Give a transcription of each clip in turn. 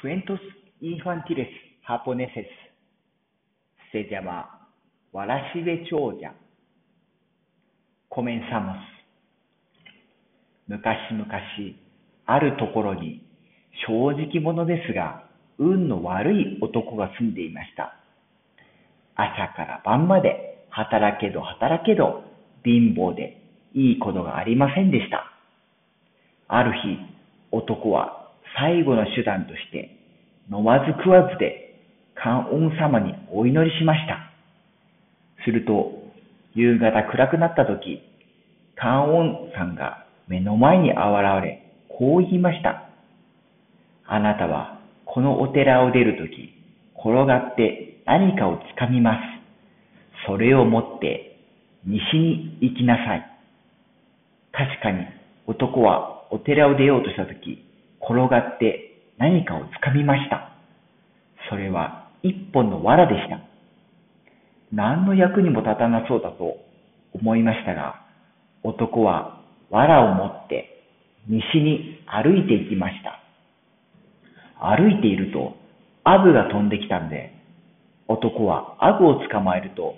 Cuentos infantiles japoneses se llama Warashibe Choja. Comenzamos. 昔々、あるところに正直者ですが、運の悪い男が住んでいました。朝から晩まで働けど働けど貧乏でいいことがありませんでした。ある日、男は最後の手段として飲まず食わずで観音様にお祈りしました。すると、夕方暗くなった時、観音さんが目の前に現れ、こう言いました。あなたはこのお寺を出るとき、転がって何かをつかみます。それを持って西に行きなさい。確かに男はお寺を出ようとしたとき、転がって何かをつかみました。それは一本の藁でした。何の役にも立たなそうだと思いましたが、男は藁を持って西に歩いていきました。歩いていると、アブが飛んできたんで、男はアブを捕まえると、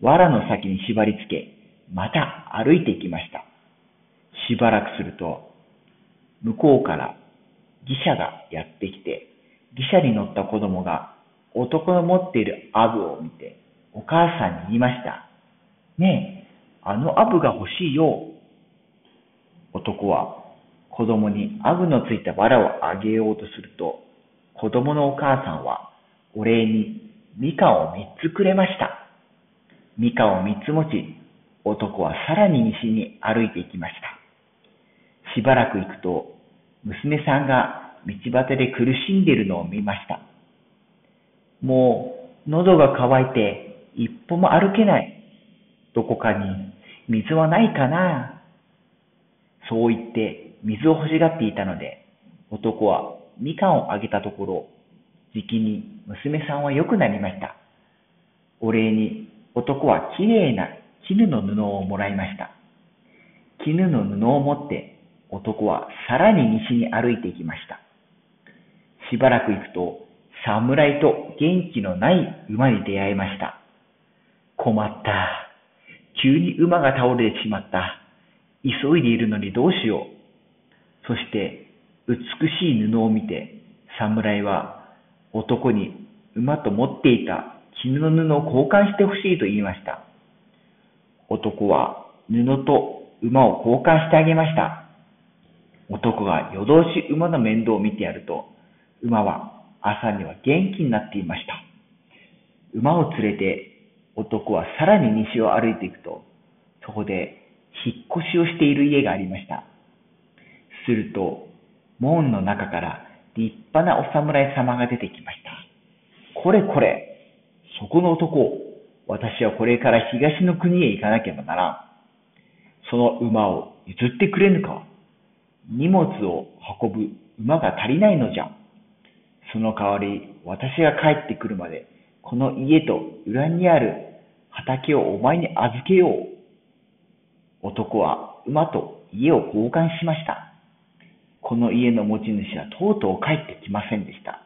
藁の先に縛り付け、また歩いていきました。しばらくすると、向こうから義者がやってきて、義者に乗った子供が男の持っているアブを見て、お母さんに言いました。ねえ、あのアブが欲しいよ。男は子供にアブのついた藁をあげようとすると、子供のお母さんはお礼にみかんを三つくれました。みかんを三つ持ち、男はさらに西に歩いていきました。しばらく行くと、娘さんが道端で苦しんでいるのを見ました。もう、喉が渇いて一歩も歩けない。どこかに水はないかな。そう言って水を欲しがっていたので、男はみかんをあげたところ、じきに娘さんは良くなりました。お礼に男はきれいな絹の布をもらいました。絹の布を持って男はさらに西に歩いていきました。しばらく行くと、侍と元気のない馬に出会いました。困った。急に馬が倒れてしまった。急いでいるのにどうしよう。そして、美しい布を見て、侍は男に馬と持っていた絹の布を交換してほしいと言いました。男は布と馬を交換してあげました。男が夜通し馬の面倒を見てやると、馬は朝には元気になっていました。馬を連れて男はさらに西を歩いていくと、そこで引っ越しをしている家がありました。すると、門の中から立派なお侍様が出てきました。これこれ、そこの男、私はこれから東の国へ行かなければならん。その馬を譲ってくれぬか。荷物を運ぶ馬が足りないのじゃ。その代わり、私が帰ってくるまで、この家と裏にある畑をお前に預けよう。男は馬と家を交換しました。この家の持ち主はとうとう帰ってきませんでした。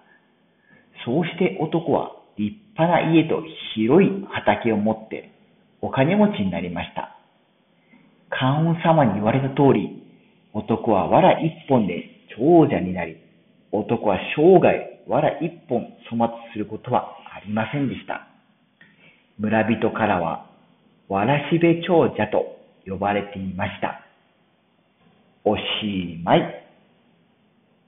そうして男は立派な家と広い畑を持ってお金持ちになりました。観音様に言われた通り、男は藁一本で長者になり、男は生涯藁一本粗末することはありませんでした。村人からは、わらしべ長者と呼ばれていました。おしまい。